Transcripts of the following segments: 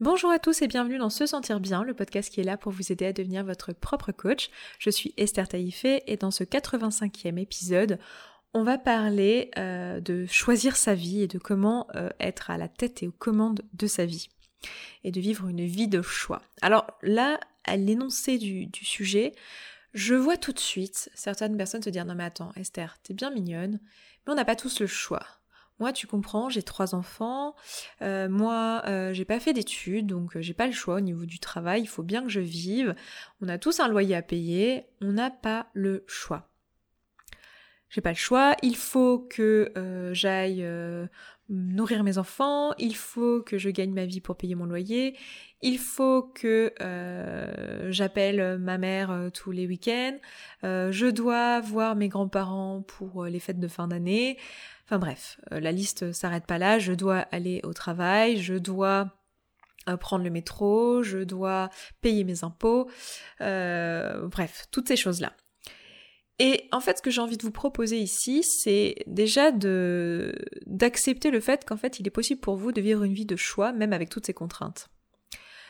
Bonjour à tous et bienvenue dans Se Sentir Bien, le podcast qui est là pour vous aider à devenir votre propre coach. Je suis Esther Taïfé et dans ce 85e épisode, on va parler euh, de choisir sa vie et de comment euh, être à la tête et aux commandes de sa vie et de vivre une vie de choix. Alors là, à l'énoncé du, du sujet, je vois tout de suite certaines personnes se dire non mais attends Esther, t'es bien mignonne, mais on n'a pas tous le choix. Moi, tu comprends, j'ai trois enfants. Euh, moi, euh, j'ai pas fait d'études, donc euh, j'ai pas le choix au niveau du travail. Il faut bien que je vive. On a tous un loyer à payer. On n'a pas le choix. J'ai pas le choix. Il faut que j'aille nourrir mes enfants. Il faut que je gagne ma vie pour payer mon loyer. Il faut que j'appelle ma mère tous les week-ends. je dois voir mes grands-parents pour les fêtes de fin d'année. Enfin bref, euh, la liste s'arrête pas là, je dois aller au travail, je dois euh, prendre le métro, je dois payer mes impôts, euh, bref, toutes ces choses-là. Et en fait, ce que j'ai envie de vous proposer ici, c'est déjà d'accepter le fait qu'en fait, il est possible pour vous de vivre une vie de choix, même avec toutes ces contraintes.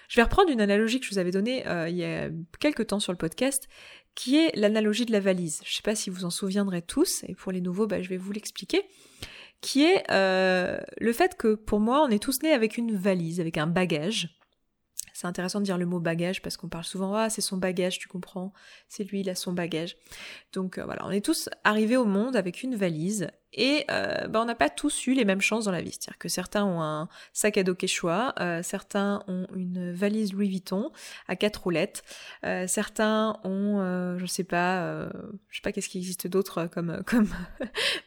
Je vais reprendre une analogie que je vous avais donnée il y a quelques temps sur le podcast, qui est l'analogie de la valise. Je ne sais pas si vous en souviendrez tous, et pour les nouveaux, bah, je vais vous l'expliquer qui est euh, le fait que pour moi, on est tous nés avec une valise, avec un bagage. C'est intéressant de dire le mot bagage parce qu'on parle souvent ah c'est son bagage, tu comprends, c'est lui il a son bagage. Donc euh, voilà, on est tous arrivés au monde avec une valise et euh, bah, on n'a pas tous eu les mêmes chances dans la vie. C'est-à-dire que certains ont un sac à dos Quechua, euh, certains ont une valise Louis Vuitton à quatre roulettes, euh, certains ont, euh, je sais pas, je sais pas qu'est-ce qui existe d'autre comme, comme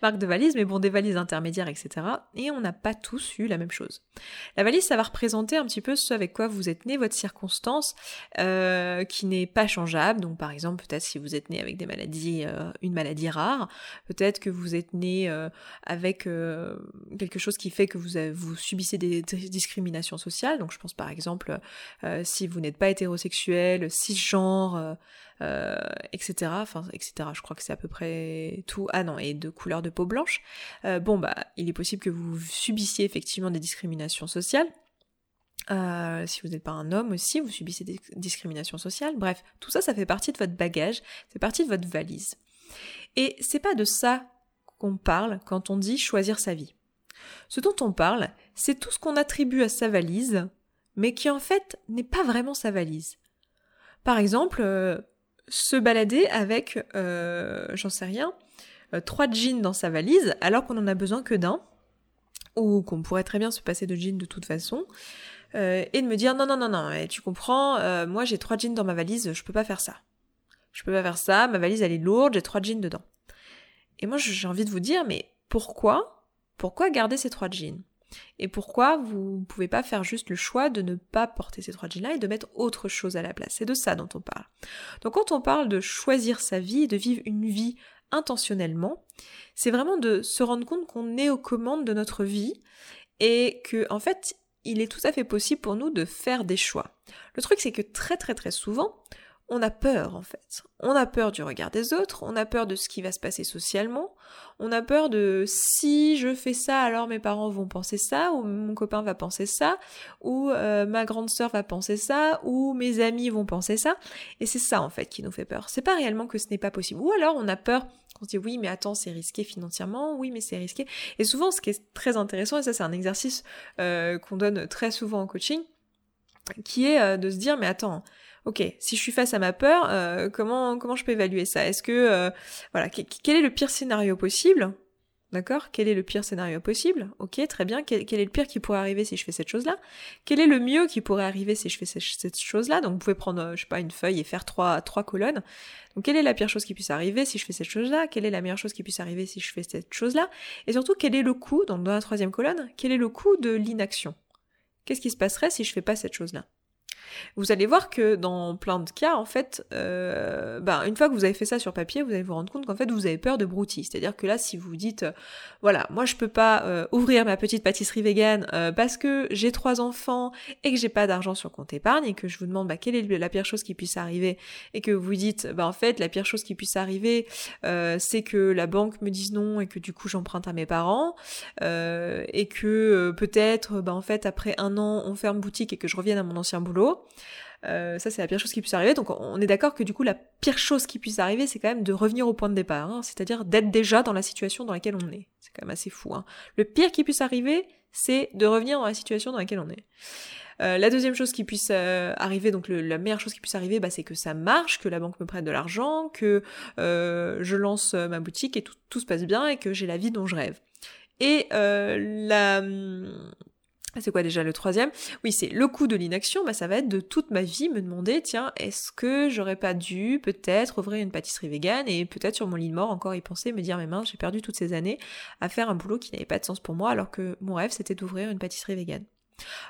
marque de valise, mais bon, des valises intermédiaires, etc. Et on n'a pas tous eu la même chose. La valise, ça va représenter un petit peu ce avec quoi vous êtes né, votre circonstance, qui n'est pas changeable. Donc par exemple, peut-être si vous êtes né avec des maladies, une maladie rare, peut-être que vous êtes né euh, avec euh, quelque chose qui fait que vous, subissez des, discriminations sociales. Donc je pense par exemple euh, si vous n'êtes pas hétérosexuel, cisgenre, etc. Enfin, etc. Je crois que c'est à peu près tout. Ah non, et de couleur de peau blanche. bon bah, il est possible que vous subissiez effectivement des discriminations sociales. si vous n'êtes pas un homme aussi, vous subissez des discriminations sociales. Bref, tout ça, ça fait partie de votre bagage, c'est partie de votre valise. Et c'est pas de ça parle quand on dit choisir sa vie. Ce dont on parle, c'est tout ce qu'on attribue à sa valise, mais qui en fait n'est pas vraiment sa valise. Par exemple, euh, se balader avec, euh, j'en sais rien, euh, trois jeans dans sa valise alors qu'on en a besoin que d'un, ou qu'on pourrait très bien se passer de jeans de toute façon, et de me dire non non non non, tu comprends, moi j'ai trois jeans dans ma valise, je peux pas faire ça. Je peux pas faire ça, ma valise elle est lourde, j'ai trois jeans dedans. Et moi, j'ai envie de vous dire, mais pourquoi Pourquoi garder ces trois jeans? Et pourquoi vous ne pouvez pas faire juste le choix de ne pas porter ces trois jeans-là et de mettre autre chose à la place? C'est de ça dont on parle. Donc quand on parle de choisir sa vie, de vivre une vie intentionnellement, c'est vraiment de se rendre compte qu'on est aux commandes de notre vie et que en fait, il est tout à fait possible pour nous de faire des choix. Le truc c'est que très très très souvent, on a peur en fait. On a peur du regard des autres, on a peur de ce qui va se passer socialement, on a peur de si je fais ça alors mes parents vont penser ça, ou mon copain va penser ça, ou euh, ma grande sœur va penser ça, ou mes amis vont penser ça. Et c'est ça en fait qui nous fait peur. C'est pas réellement que ce n'est pas possible. Ou alors on a peur on se dit oui mais attends c'est risqué financièrement, oui mais c'est risqué. Et souvent ce qui est très intéressant, et ça c'est un exercice euh, qu'on donne très souvent en coaching, qui est euh, de se dire mais attends, ok, si je suis face à ma peur, euh, comment comment je peux évaluer ça? Est-ce que euh, voilà, quel est le pire scénario possible? D'accord? Quel est le pire scénario possible? Ok, très bien. Quel, est le pire qui pourrait arriver si je fais cette chose-là? Quel est le mieux qui pourrait arriver si je fais cette, chose-là? Donc vous pouvez prendre, euh, je sais pas, une feuille et faire trois, trois colonnes. Donc quelle est la pire chose qui puisse arriver si je fais cette chose-là? Quelle est la meilleure chose qui puisse arriver si je fais cette chose-là? Et surtout, quel est le coût, donc dans la troisième colonne, quel est le coût de l'inaction? Qu'est-ce qui se passerait si je fais pas cette chose-là? Vous allez voir que dans plein de cas, en fait, euh, ben, une fois que vous avez fait ça sur papier, vous allez vous rendre compte qu'en fait, vous avez peur de broutilles. C'est-à-dire que là, si vous dites, euh, voilà, moi je peux pas euh, ouvrir ma petite pâtisserie végane parce que j'ai trois enfants et que j'ai pas d'argent sur compte épargne et que je vous demande bah, quelle est la pire chose qui puisse arriver et que vous dites, bah en fait, la pire chose qui puisse arriver, c'est que la banque me dise non et que du coup j'emprunte à mes parents et que peut-être, bah en fait, après un an, on ferme boutique et que je revienne à mon ancien boulot. Euh, ça, c'est la pire chose qui puisse arriver. Donc, on est d'accord que du coup, la pire chose qui puisse arriver, c'est quand même de revenir au point de départ. Hein. c'est-à-dire d'être déjà dans la situation dans laquelle on est. C'est quand même assez fou. Hein. Le pire qui puisse arriver, c'est de revenir dans la situation dans laquelle on est. Euh, la deuxième chose qui puisse euh, arriver, donc la meilleure chose qui puisse arriver, bah, c'est que ça marche, que la banque me prête de l'argent, que je lance ma boutique et tout, se passe bien et que j'ai la vie dont je rêve. Et la ah, c'est quoi déjà le troisième? Oui, c'est le coût de l'inaction, bah, ça va être de toute ma vie me demander, tiens, est-ce que j'aurais pas dû peut-être ouvrir une pâtisserie végane et peut-être sur mon lit de mort encore y penser, me dire, mais mince, j'ai perdu toutes ces années à faire un boulot qui n'avait pas de sens pour moi alors que mon rêve c'était d'ouvrir une pâtisserie végane.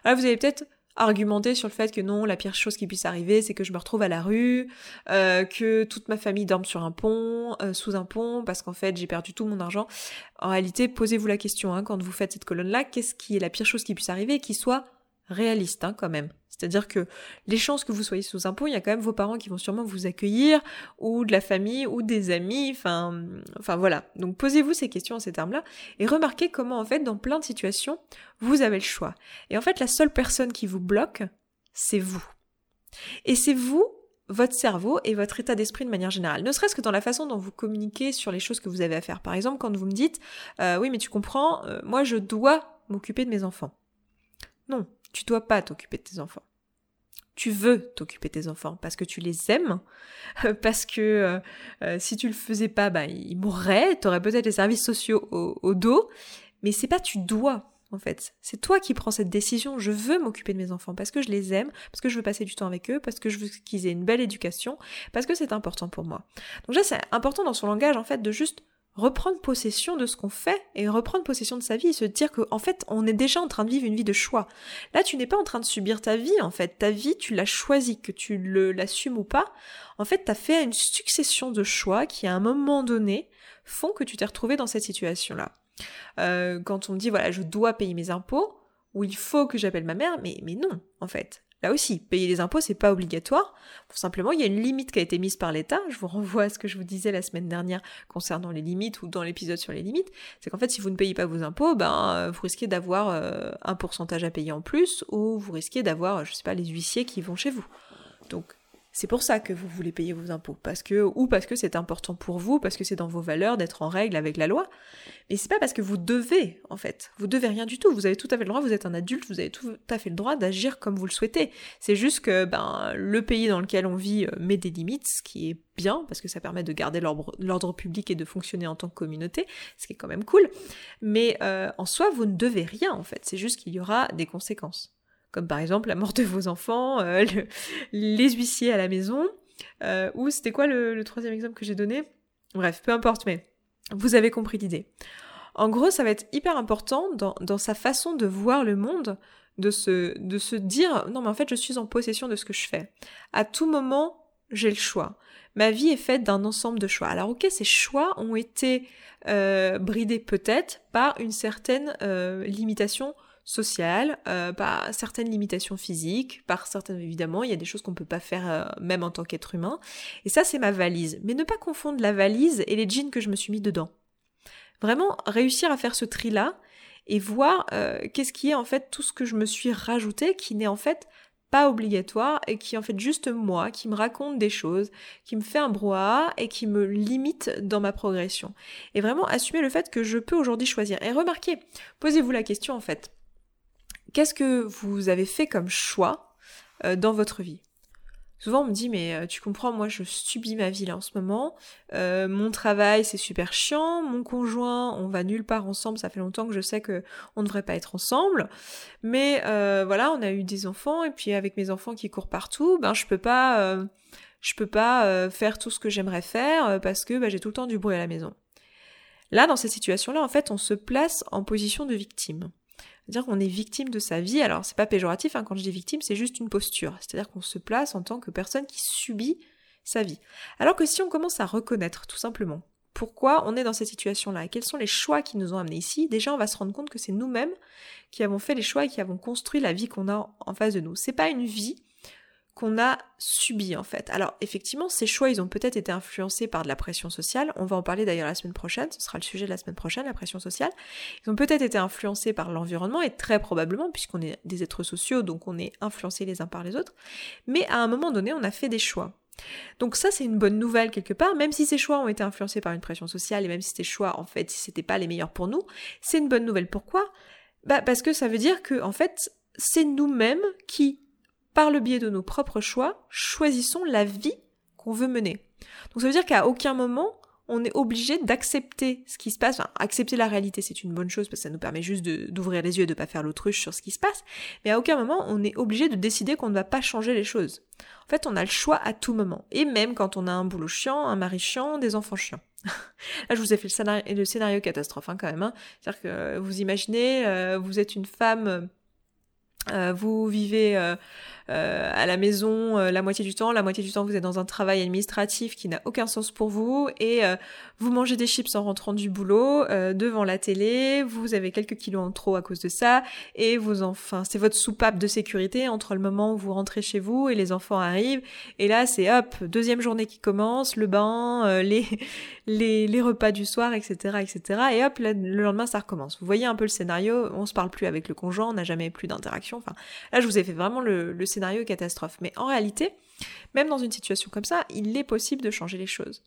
Alors vous avez peut-être argumenter sur le fait que non, la pire chose qui puisse arriver, c'est que je me retrouve à la rue, euh, que toute ma famille dorme sur un pont, euh, sous un pont, parce qu'en fait j'ai perdu tout mon argent. En réalité, posez-vous la question hein, quand vous faites cette colonne-là, qu'est-ce qui est la pire chose qui puisse arriver qui soit réaliste hein, quand même? C'est-à-dire que les chances que vous soyez sous impôt, il y a quand même vos parents qui vont sûrement vous accueillir, ou de la famille, ou des amis, enfin, enfin voilà. Donc posez-vous ces questions en ces termes-là, et remarquez comment en fait dans plein de situations, vous avez le choix. Et en fait la seule personne qui vous bloque, c'est vous. Et c'est vous votre cerveau et votre état d'esprit de manière générale. Ne serait-ce que dans la façon dont vous communiquez sur les choses que vous avez à faire. Par exemple, quand vous me dites, euh, oui mais tu comprends, euh, moi je dois m'occuper de mes enfants. Non, tu dois pas t'occuper de tes enfants. Tu veux t'occuper de tes enfants parce que tu les aimes, parce que euh, euh, si tu le faisais pas, bah, ils mourraient, tu aurais peut-être les services sociaux au, dos, mais c'est pas tu dois en fait. C'est toi qui prends cette décision. Je veux m'occuper de mes enfants parce que je les aime, parce que je veux passer du temps avec eux, parce que je veux qu'ils aient une belle éducation, parce que c'est important pour moi. Donc là, c'est important dans son langage en fait de juste reprendre possession de ce qu'on fait et reprendre possession de sa vie et se dire qu'en en fait on est déjà en train de vivre une vie de choix. Là tu n'es pas en train de subir ta vie en fait, ta vie tu l'as choisie, que tu l'assumes ou pas, en fait tu as fait une succession de choix qui à un moment donné font que tu t'es retrouvé dans cette situation là. Euh, quand on me dit voilà je dois payer mes impôts, ou il faut que j'appelle ma mère, mais, mais non en fait. Là aussi, payer les impôts, c'est pas obligatoire. simplement, il y a une limite qui a été mise par l'État. Je vous renvoie à ce que je vous disais la semaine dernière concernant les limites ou dans l'épisode sur les limites. C'est qu'en fait, si vous ne payez pas vos impôts, ben, vous risquez d'avoir euh, un pourcentage à payer en plus ou vous risquez d'avoir, je sais pas, les huissiers qui vont chez vous. Donc, c'est pour ça que vous voulez payer vos impôts, parce que ou parce que c'est important pour vous, parce que c'est dans vos valeurs d'être en règle avec la loi. Mais c'est pas parce que vous devez, en fait. Vous devez rien du tout. Vous avez tout à fait le droit. Vous êtes un adulte. Vous avez tout à fait le droit d'agir comme vous le souhaitez. C'est juste que ben le pays dans lequel on vit euh, met des limites, ce qui est bien parce que ça permet de garder l'ordre public et de fonctionner en tant que communauté, ce qui est quand même cool. Mais euh, en soi, vous ne devez rien en fait. C'est juste qu'il y aura des conséquences comme par exemple la mort de vos enfants, euh, les huissiers à la maison, euh, ou c'était quoi le, troisième exemple que j'ai donné? Bref, peu importe, mais vous avez compris l'idée. En gros, ça va être hyper important dans, sa façon de voir le monde, de se, dire non mais en fait je suis en possession de ce que je fais. À tout moment, j'ai le choix. Ma vie est faite d'un ensemble de choix. Alors ok, ces choix ont été euh, bridés peut-être par une certaine limitation sociale, euh, par certaines limitations physiques, par certaines évidemment, il y a des choses qu'on peut pas faire euh, même en tant qu'être humain. Et ça c'est ma valise. Mais ne pas confondre la valise et les jeans que je me suis mis dedans. Vraiment réussir à faire ce tri là et voir euh, qu'est-ce qui est en fait tout ce que je me suis rajouté qui n'est en fait pas obligatoire et qui est en fait juste moi, qui me raconte des choses, qui me fait un brouhaha et qui me limite dans ma progression. Et vraiment assumer le fait que je peux aujourd'hui choisir. Et remarquez, posez-vous la question en fait, Qu'est-ce que vous avez fait comme choix euh, dans votre vie? Souvent on me dit mais euh, tu comprends moi je subis ma vie là en ce moment, euh, mon travail c'est super chiant, mon conjoint on va nulle part ensemble, ça fait longtemps que je sais que on ne devrait pas être ensemble, mais voilà on a eu des enfants. Et puis avec mes enfants qui courent partout, ben je peux pas je peux pas faire tout ce que j'aimerais faire parce que ben, j'ai tout le temps du bruit à la maison. Là dans cette situation là en fait on se place en position de victime. C'est-à-dire qu'on est victime de sa vie. Alors c'est pas péjoratif hein, quand je dis victime, c'est juste une posture. C'est-à-dire qu'on se place en tant que personne qui subit sa vie. Alors que si on commence à reconnaître tout simplement pourquoi on est dans cette situation-là et quels sont les choix qui nous ont amenés ici, déjà on va se rendre compte que c'est nous-mêmes qui avons fait les choix et qui avons construit la vie qu'on a en face de nous. C'est pas une vie qu'on a subi en fait. Alors effectivement, ces choix, ils ont peut-être été influencés par de la pression sociale. On va en parler d'ailleurs la semaine prochaine, ce sera le sujet de la semaine prochaine, la pression sociale. Ils ont peut-être été influencés par l'environnement et très probablement, puisqu'on est des êtres sociaux, donc on est influencés les uns par les autres. Mais à un moment donné, on a fait des choix. Donc ça, c'est une bonne nouvelle quelque part, même si ces choix ont été influencés par une pression sociale et même si ces choix, en fait, c'était pas les meilleurs pour nous, c'est une bonne nouvelle. Pourquoi? Bah parce que ça veut dire que, en fait, c'est nous-mêmes qui par le biais de nos propres choix, choisissons la vie qu'on veut mener. Donc ça veut dire qu'à aucun moment, on est obligé d'accepter ce qui se passe. Enfin, accepter la réalité, c'est une bonne chose parce que ça nous permet juste d'ouvrir les yeux et de pas faire l'autruche sur ce qui se passe. Mais à aucun moment, on est obligé de décider qu'on ne va pas changer les choses. En fait, on a le choix à tout moment. Et même quand on a un boulot chiant, un mari chiant, des enfants chiants. Là, je vous ai fait le scénario, catastrophe hein, quand même. Hein. C'est-à-dire que vous imaginez, euh, vous êtes une femme... Euh, vous vivez euh, euh, à la maison euh, la moitié du temps, la moitié du temps vous êtes dans un travail administratif qui n'a aucun sens pour vous et euh, vous mangez des chips en rentrant du boulot devant la télé, vous avez quelques kilos en trop à cause de ça et vous enfin c'est votre soupape de sécurité entre le moment où vous rentrez chez vous et les enfants arrivent et là c'est hop deuxième journée qui commence, le bain, les, les, les repas du soir etc etc et hop le lendemain ça recommence. Vous voyez un peu le scénario, on se parle plus avec le conjoint, on n'a jamais plus d'interaction. Enfin là je vous ai fait vraiment le, le scénario catastrophe. Mais en réalité, même dans une situation comme ça, il est possible de changer les choses.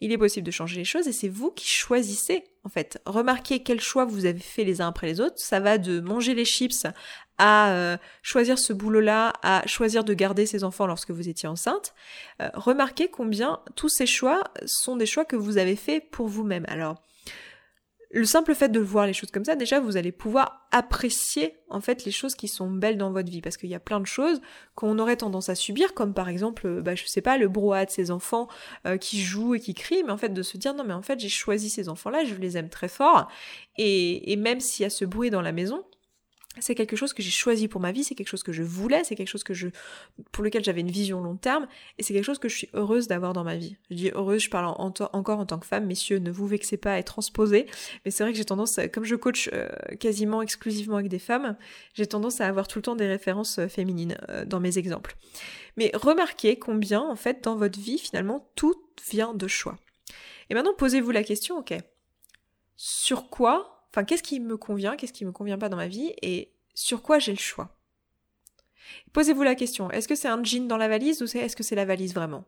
Il est possible de changer les choses et c'est vous qui choisissez en fait. Remarquez quels choix vous avez fait les uns après les autres. Ça va de manger les chips à euh, choisir ce boulot-là, à choisir de garder ses enfants lorsque vous étiez enceinte. Euh, remarquez combien tous ces choix sont des choix que vous avez faits pour vous-même. Alors, le simple fait de voir les choses comme ça, déjà, vous allez pouvoir apprécier en fait les choses qui sont belles dans votre vie, parce qu'il y a plein de choses qu'on aurait tendance à subir, comme par exemple, euh, bah, je sais pas, le brouhaha de ces enfants euh, qui jouent et qui crient, mais en fait de se dire non, mais en fait j'ai choisi ces enfants-là, je les aime très fort, et, et même s'il y a ce bruit dans la maison, c'est quelque chose que j'ai choisi pour ma vie, c'est quelque chose que je voulais, c'est quelque chose que je, pour lequel j'avais une vision long terme, et c'est quelque chose que je suis heureuse d'avoir dans ma vie. Je dis heureuse, je parle encore en tant que femme, messieurs, ne vous vexez pas à être mais c'est vrai que j'ai tendance, comme je coach euh, quasiment exclusivement avec des femmes, j'ai tendance à avoir tout le temps des références euh, féminines euh, dans mes exemples. Mais remarquez combien, en fait, dans votre vie, finalement, tout vient de choix. Et maintenant, posez-vous la question, ok, sur quoi Qu'est-ce qui me convient, qu'est-ce qui me convient pas dans ma vie et sur quoi j'ai le choix? Posez-vous la question, est-ce que c'est un jean dans la valise ou est-ce que c'est la valise vraiment?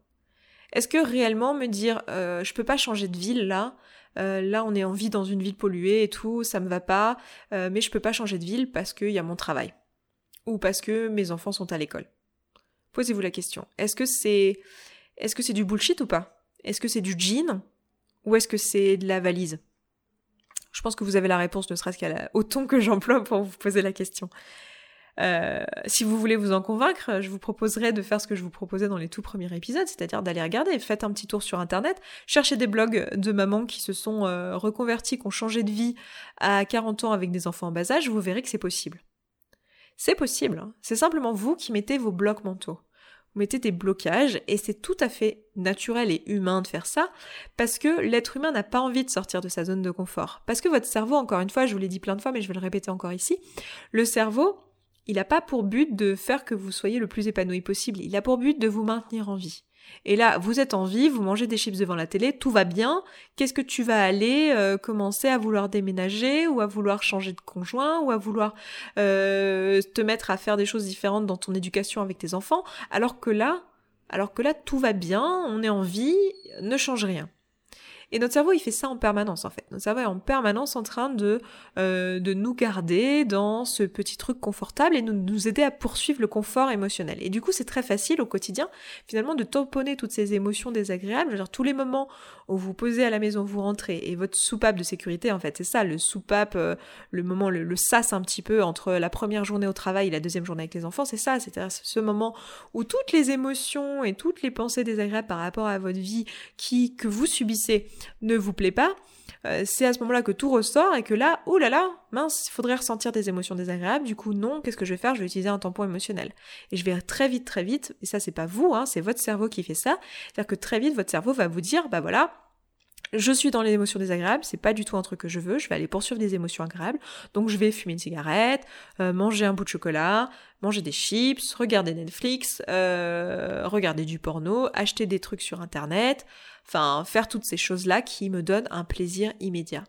Est-ce que réellement me dire euh, je peux pas changer de ville là euh, là on est en vie dans une ville polluée et tout, ça me va pas, euh, mais je peux pas changer de ville parce qu'il y a mon travail ou parce que mes enfants sont à l'école? Posez-vous la question. Est-ce que c'est est-ce que c'est du bullshit ou pas? Est-ce que c'est du jean ou est-ce que c'est de la valise? Je pense que vous avez la réponse, ne serait-ce qu'à au ton que j'emploie pour vous poser la question. Euh, si vous voulez vous en convaincre, je vous proposerai de faire ce que je vous proposais dans les tout premiers épisodes, c'est-à-dire d'aller regarder, faites un petit tour sur internet, cherchez des blogs de mamans qui se sont euh, reconverties, qui ont changé de vie à 40 ans avec des enfants en bas âge, vous verrez que c'est possible. C'est possible, hein. c'est simplement vous qui mettez vos blocs mentaux mettez des blocages et c'est tout à fait naturel et humain de faire ça parce que l'être humain n'a pas envie de sortir de sa zone de confort. Parce que votre cerveau, encore une fois, je vous l'ai dit plein de fois mais je vais le répéter encore ici, le cerveau, il n'a pas pour but de faire que vous soyez le plus épanoui possible, il a pour but de vous maintenir en vie. Et là, vous êtes en vie, vous mangez des chips devant la télé, tout va bien. Qu'est-ce que tu vas aller euh, commencer à vouloir déménager ou à vouloir changer de conjoint ou à vouloir euh, te mettre à faire des choses différentes dans ton éducation avec tes enfants? Alors que là, alors que là tout va bien, on est en vie, ne change rien. Et notre cerveau, il fait ça en permanence, en fait. Notre cerveau est en permanence en train de, euh, de nous garder dans ce petit truc confortable et nous, nous aider à poursuivre le confort émotionnel. Et du coup, c'est très facile au quotidien, finalement, de tamponner toutes ces émotions désagréables. Genre, tous les moments où vous posez à la maison, vous rentrez, et votre soupape de sécurité, en fait, c'est ça, le soupape, euh, le moment, le, sas un petit peu entre la première journée au travail et la deuxième journée avec les enfants, c'est ça, c'est-à-dire ce moment où toutes les émotions et toutes les pensées désagréables par rapport à votre vie qui, que vous subissez, ne vous plaît pas, euh, c'est à ce moment-là que tout ressort et que là, oh là là, mince, il faudrait ressentir des émotions désagréables. Du coup, non, qu'est-ce que je vais faire? Je vais utiliser un tampon émotionnel. Et je vais très vite, très vite, et ça c'est pas vous, hein, c'est votre cerveau qui fait ça. C'est-à-dire que très vite, votre cerveau va vous dire, bah voilà, je suis dans les émotions désagréables, c'est pas du tout un truc que je veux, je vais aller poursuivre des émotions agréables, donc je vais fumer une cigarette, euh, manger un bout de chocolat, manger des chips, regarder Netflix, euh, regarder du porno, acheter des trucs sur internet, enfin faire toutes ces choses-là qui me donnent un plaisir immédiat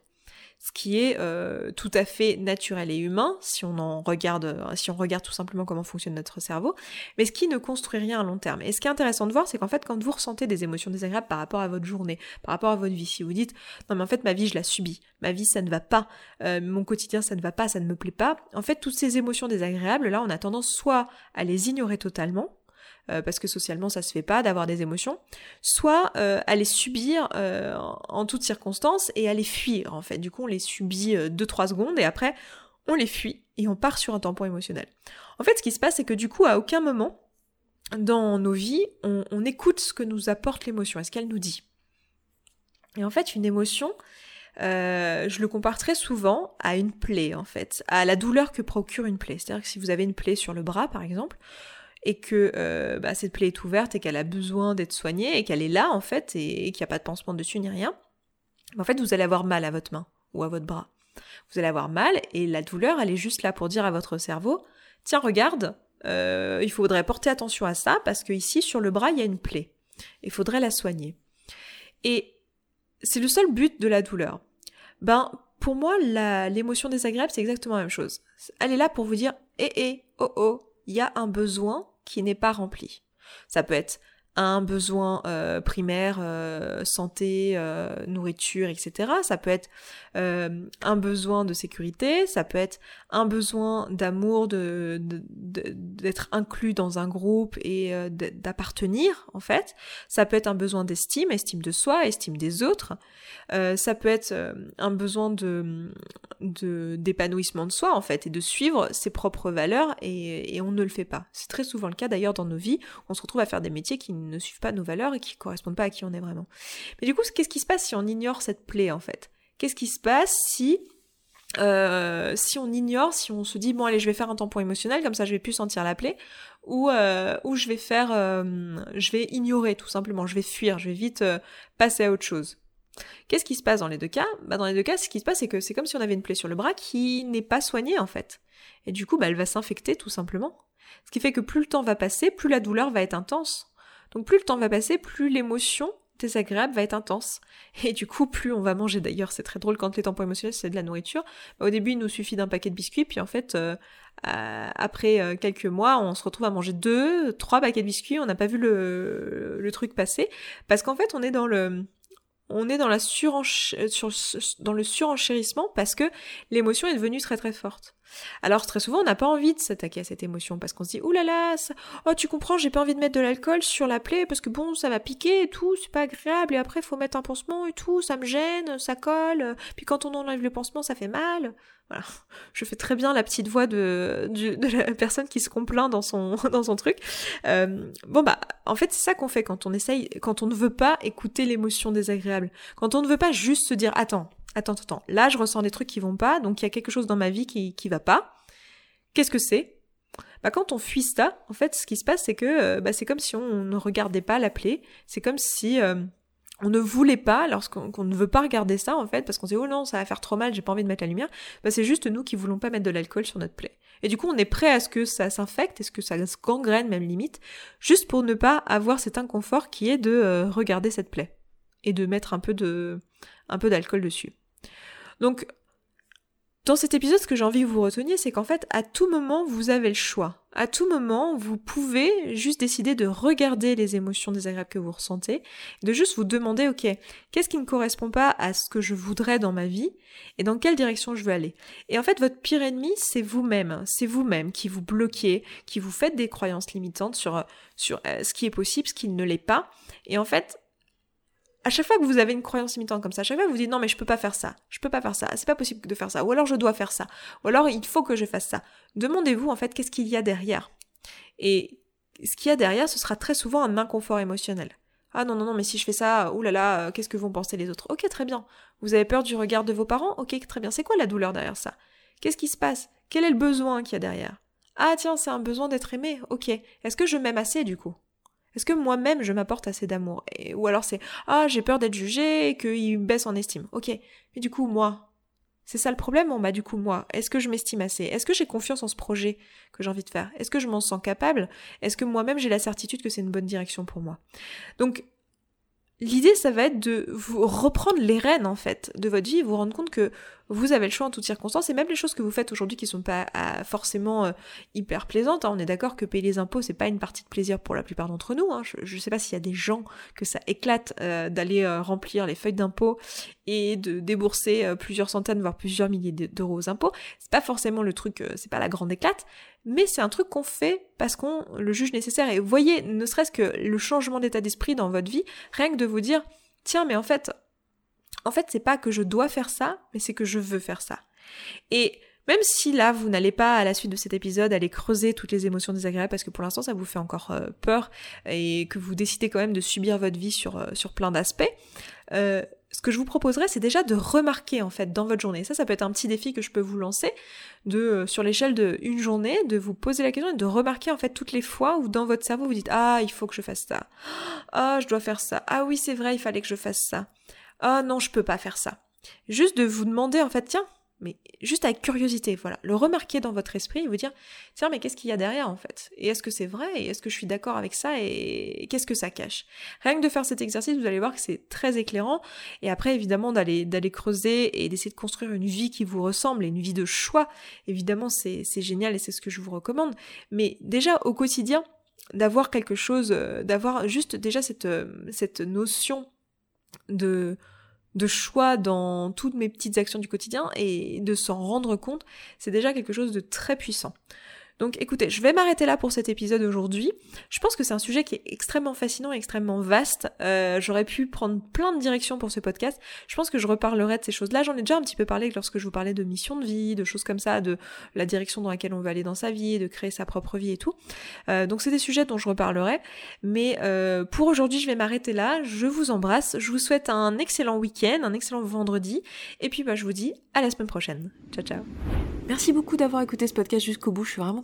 ce qui est euh, tout à fait naturel et humain si on en regarde, euh, si on regarde tout simplement comment fonctionne notre cerveau, mais ce qui ne construit rien à long terme. Et ce qui est intéressant de voir, c'est qu'en fait, quand vous ressentez des émotions désagréables par rapport à votre journée, par rapport à votre vie, si vous dites non mais en fait ma vie je la subis, ma vie ça ne va pas, euh, mon quotidien ça ne va pas, ça ne me plaît pas, en fait toutes ces émotions désagréables là on a tendance soit à les ignorer totalement, euh, parce que socialement ça se fait pas d'avoir des émotions, soit euh, à les subir euh, en toutes circonstances et à les fuir en fait. Du coup on les subit 2-3 secondes et après on les fuit et on part sur un tampon émotionnel. En fait ce qui se passe c'est que du coup à aucun moment dans nos vies on, écoute ce que nous apporte l'émotion, est-ce qu'elle nous dit. Et en fait une émotion, je le compare très souvent à une plaie en fait, à la douleur que procure une plaie. C'est-à-dire que si vous avez une plaie sur le bras par exemple, et que euh, bah, cette plaie est ouverte et qu'elle a besoin d'être soignée et qu'elle est là en fait et, qu'il n'y a pas de pansement dessus ni rien, en fait vous allez avoir mal à votre main ou à votre bras. Vous allez avoir mal et la douleur elle est juste là pour dire à votre cerveau tiens regarde euh, il faudrait porter attention à ça parce que ici sur le bras il y a une plaie. Il faudrait la soigner. Et c'est le seul but de la douleur. Ben pour moi l'émotion désagréable c'est exactement la même chose. Elle est là pour vous dire eh eh oh oh il y a un besoin qui n'est pas rempli. Ça peut être un besoin euh, primaire, euh, santé, euh, nourriture, etc. Ça peut être un besoin de sécurité, ça peut être un besoin d'amour, de, d'être inclus dans un groupe et d'appartenir en fait. Ça peut être un besoin d'estime, estime de soi, estime des autres. ça peut être un besoin de, d'épanouissement de soi en fait et de suivre ses propres valeurs et, et on ne le fait pas. C'est très souvent le cas d'ailleurs dans nos vies. On se retrouve à faire des métiers qui ne suivent pas nos valeurs et qui correspondent pas à qui on est vraiment. Mais du coup, qu'est-ce qui se passe si on ignore cette plaie en fait? Qu'est-ce qui se passe si euh, si on ignore, si on se dit bon allez je vais faire un tampon émotionnel comme ça je vais plus sentir la plaie, ou euh, ou je vais faire, euh, je vais ignorer tout simplement, je vais fuir, je vais vite passer à autre chose. Qu'est-ce qui se passe dans les deux cas? Bah dans les deux cas, ce qui se passe c'est que c'est comme si on avait une plaie sur le bras qui n'est pas soignée en fait, et du coup bah elle va s'infecter tout simplement. Ce qui fait que plus le temps va passer, plus la douleur va être intense. Donc plus le temps va passer, plus l'émotion désagréable va être intense. Et du coup, plus on va manger. D'ailleurs, c'est très drôle quand les tampons émotionnels, c'est de la nourriture. Bah, au début, il nous suffit d'un paquet de biscuits, puis en fait, euh, après euh, quelques mois, on se retrouve à manger deux, trois paquets de biscuits, on n'a pas vu le truc passer. Parce qu'en fait, on est dans le on est dans, la dans le surenchérissement parce que l'émotion est devenue très très forte. Alors très souvent on n'a pas envie de s'attaquer à cette émotion parce qu'on se dit oulala, là là, oh tu comprends, j'ai pas envie de mettre de l'alcool sur la plaie parce que bon ça va piquer et tout, c'est pas agréable et après faut mettre un pansement et tout, ça me gêne, ça colle, puis quand on enlève le pansement ça fait mal. Voilà, je fais très bien la petite voix de, de, la personne qui se complaint dans son dans son truc. Euh, bon bah en fait c'est ça qu'on fait quand on essaye, quand on ne veut pas écouter l'émotion désagréable, quand on ne veut pas juste se dire attends attends, attends, là je ressens des trucs qui vont pas, donc il y a quelque chose dans ma vie qui, qui va pas. Qu'est-ce que c'est? Bah, quand on fuit ça, en fait, ce qui se passe, c'est que euh, bah, c'est comme si on ne regardait pas la plaie. C'est comme si euh, on ne voulait pas, lorsqu'on ne veut pas regarder ça, en fait, parce qu'on se dit oh non, ça va faire trop mal, j'ai pas envie de mettre la lumière. Bah, c'est juste nous qui voulons pas mettre de l'alcool sur notre plaie. Et du coup, on est prêt à ce que ça s'infecte, est ce que ça se gangrène même limite, juste pour ne pas avoir cet inconfort qui est de euh, regarder cette plaie et de mettre un peu de un peu d'alcool dessus. Donc, dans cet épisode, ce que j'ai envie que vous reteniez, c'est qu'en fait, à tout moment, vous avez le choix. À tout moment, vous pouvez juste décider de regarder les émotions désagréables que vous ressentez, de juste vous demander, ok, qu'est-ce qui ne correspond pas à ce que je voudrais dans ma vie, et dans quelle direction je veux aller. Et en fait, votre pire ennemi, c'est vous-même. C'est vous-même qui vous bloquez, qui vous faites des croyances limitantes sur, sur euh, ce qui est possible, ce qui ne l'est pas. Et en fait, à chaque fois que vous avez une croyance limitante comme ça, à chaque fois que vous dites non mais je peux pas faire ça, je peux pas faire ça, c'est pas possible de faire ça, ou alors je dois faire ça, ou alors il faut que je fasse ça. Demandez-vous en fait qu'est-ce qu'il y a derrière. Et ce qu'il y a derrière, ce sera très souvent un inconfort émotionnel. Ah non, non, non, mais si je fais ça, oulala, là, qu'est-ce que vont penser les autres? Ok, très bien. Vous avez peur du regard de vos parents? Ok, très bien. C'est quoi la douleur derrière ça? Qu'est-ce qui se passe? Quel est le besoin qu'il y a derrière? Ah tiens, c'est un besoin d'être aimé. Ok. Est-ce que je m'aime assez du coup? Est-ce que moi-même je m'apporte assez d'amour? Ou alors c'est Ah, j'ai peur d'être jugé et qu'il baisse en estime. Ok. Mais du coup, moi, c'est ça le problème, on bah du coup moi, est-ce que je m'estime assez? Est-ce que j'ai confiance en ce projet que j'ai envie de faire? Est-ce que je m'en sens capable? Est-ce que moi-même j'ai la certitude que c'est une bonne direction pour moi? Donc l'idée ça va être de vous reprendre les rênes en fait de votre vie et vous rendre compte que vous avez le choix en toutes circonstances et même les choses que vous faites aujourd'hui qui sont pas ah, forcément euh, hyper plaisantes. Hein. on est d'accord que payer les impôts c'est pas une partie de plaisir pour la plupart d'entre nous. Hein. je, ne sais pas s'il y a des gens que ça éclate euh, d'aller euh, remplir les feuilles d'impôts et de débourser plusieurs centaines voire plusieurs milliers d'euros aux impôts. C'est pas forcément le truc, c'est pas la grande éclate, mais c'est un truc qu'on fait parce qu'on le juge nécessaire. Et voyez, ne serait-ce que le changement d'état d'esprit dans votre vie, rien que de vous dire tiens mais en fait en fait, c'est pas que je dois faire ça, mais c'est que je veux faire ça. Et même si là, vous n'allez pas, à la suite de cet épisode, aller creuser toutes les émotions désagréables, parce que pour l'instant, ça vous fait encore euh, peur, et que vous décidez quand même de subir votre vie sur, euh, sur plein d'aspects, euh, ce que je vous proposerais, c'est déjà de remarquer, en fait, dans votre journée. Ça, ça peut être un petit défi que je peux vous lancer, de, sur l'échelle de une journée, de vous poser la question et de remarquer, en fait, toutes les fois où dans votre cerveau, vous dites, ah, il faut que je fasse ça. Ah, je dois faire ça. Ah oui, c'est vrai, il fallait que je fasse ça ah non, je peux pas faire ça. Juste de vous demander en fait, tiens, mais juste avec curiosité, voilà, le remarquer dans votre esprit et vous dire, tiens, mais qu'est-ce qu'il y a derrière en fait? Et est-ce que c'est vrai? Et est-ce que je suis d'accord avec ça? Et qu'est-ce que ça cache? Rien que de faire cet exercice, vous allez voir que c'est très éclairant. Et après, évidemment, d'aller creuser et d'essayer de construire une vie qui vous ressemble et une vie de choix. Évidemment, c'est génial et c'est ce que je vous recommande. Mais déjà au quotidien, d'avoir quelque chose, euh, d'avoir juste déjà cette euh, cette notion de, de choix dans toutes mes petites actions du quotidien et de s'en rendre compte, c'est déjà quelque chose de très puissant. Donc écoutez, je vais m'arrêter là pour cet épisode aujourd'hui. Je pense que c'est un sujet qui est extrêmement fascinant et extrêmement vaste. Euh, J'aurais pu prendre plein de directions pour ce podcast. Je pense que je reparlerai de ces choses-là. J'en ai déjà un petit peu parlé lorsque je vous parlais de mission de vie, de choses comme ça, de la direction dans laquelle on veut aller dans sa vie, de créer sa propre vie et tout. Euh, donc c'est des sujets dont je reparlerai. Mais euh, pour aujourd'hui, je vais m'arrêter là. Je vous embrasse. Je vous souhaite un excellent week-end, un excellent vendredi. Et puis bah, je vous dis à la semaine prochaine. Ciao ciao. Merci beaucoup d'avoir écouté ce podcast jusqu'au bout. Je suis vraiment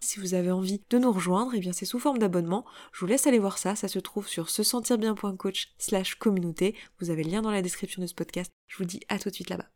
Si vous avez envie de nous rejoindre, et eh bien c'est sous forme d'abonnement. Je vous laisse aller voir ça, ça se trouve sur se sentir bien.coach slash communauté. Vous avez le lien dans la description de ce podcast. Je vous dis à tout de suite là-bas.